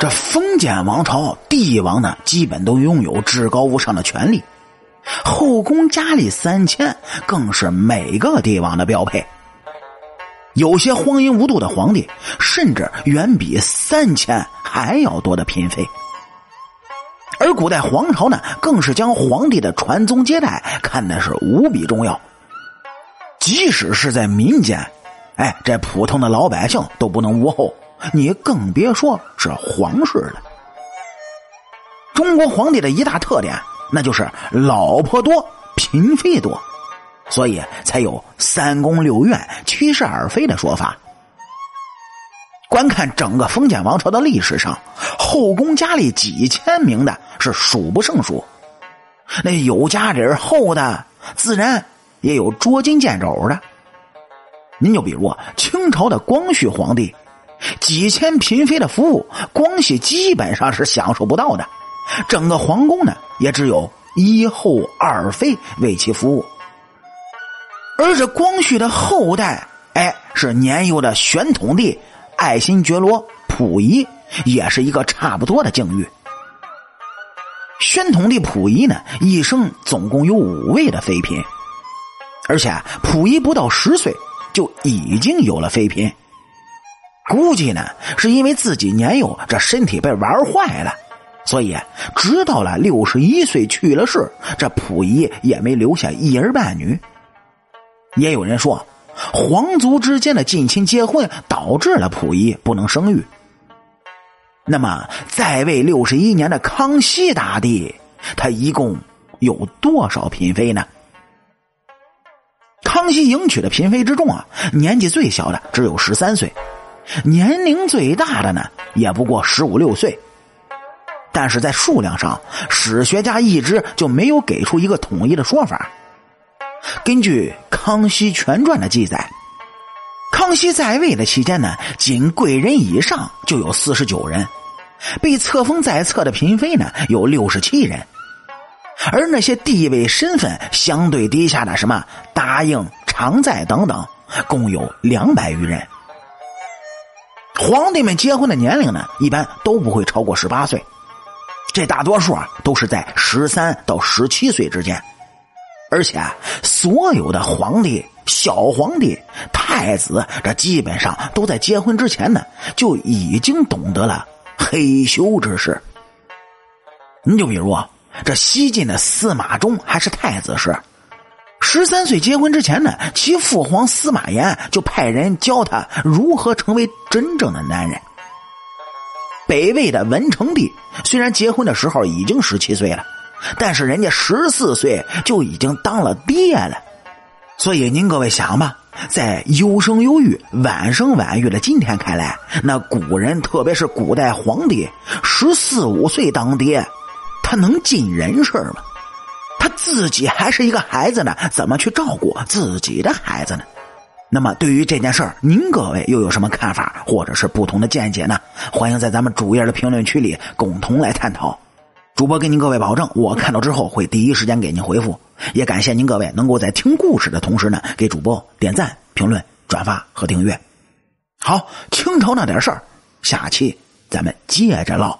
这封建王朝帝王呢，基本都拥有至高无上的权力，后宫佳丽三千更是每个帝王的标配。有些荒淫无度的皇帝，甚至远比三千还要多的嫔妃。而古代皇朝呢，更是将皇帝的传宗接代看的是无比重要。即使是在民间，哎，这普通的老百姓都不能无后，你更别说是皇室了。中国皇帝的一大特点，那就是老婆多，嫔妃多。所以才有“三宫六院七十二妃”的说法。观看整个封建王朝的历史上，后宫佳丽几千名的是数不胜数。那有家底厚的，自然也有捉襟见肘的。您就比如清朝的光绪皇帝，几千嫔妃的服务，光绪基本上是享受不到的。整个皇宫呢，也只有一后二妃为其服务。而这光绪的后代，哎，是年幼的宣统帝爱新觉罗溥仪，也是一个差不多的境遇。宣统帝溥仪呢，一生总共有五位的妃嫔，而且溥仪不到十岁就已经有了妃嫔。估计呢，是因为自己年幼，这身体被玩坏了，所以直到了六十一岁去了世，这溥仪也没留下一儿半女。也有人说，皇族之间的近亲结婚导致了溥仪不能生育。那么，在位六十一年的康熙大帝，他一共有多少嫔妃呢？康熙迎娶的嫔妃之中啊，年纪最小的只有十三岁，年龄最大的呢，也不过十五六岁。但是在数量上，史学家一直就没有给出一个统一的说法。根据《康熙全传》的记载，康熙在位的期间呢，仅贵人以上就有四十九人，被册封在册的嫔妃呢有六十七人，而那些地位身份相对低下的什么答应、常在等等，共有两百余人。皇帝们结婚的年龄呢，一般都不会超过十八岁，这大多数啊都是在十三到十七岁之间。而且，啊所有的皇帝、小皇帝、太子，这基本上都在结婚之前呢，就已经懂得了嘿咻之事。你就比如啊这西晋的司马衷还是太子时，十三岁结婚之前呢，其父皇司马炎就派人教他如何成为真正的男人。北魏的文成帝虽然结婚的时候已经十七岁了。但是人家十四岁就已经当了爹了，所以您各位想吧，在优生优育、晚生晚育的今天看来，那古人特别是古代皇帝十四五岁当爹，他能尽人事吗？他自己还是一个孩子呢，怎么去照顾自己的孩子呢？那么对于这件事儿，您各位又有什么看法或者是不同的见解呢？欢迎在咱们主页的评论区里共同来探讨。主播给您各位保证，我看到之后会第一时间给您回复。也感谢您各位能够在听故事的同时呢，给主播点赞、评论、转发和订阅。好，清朝那点事儿，下期咱们接着唠。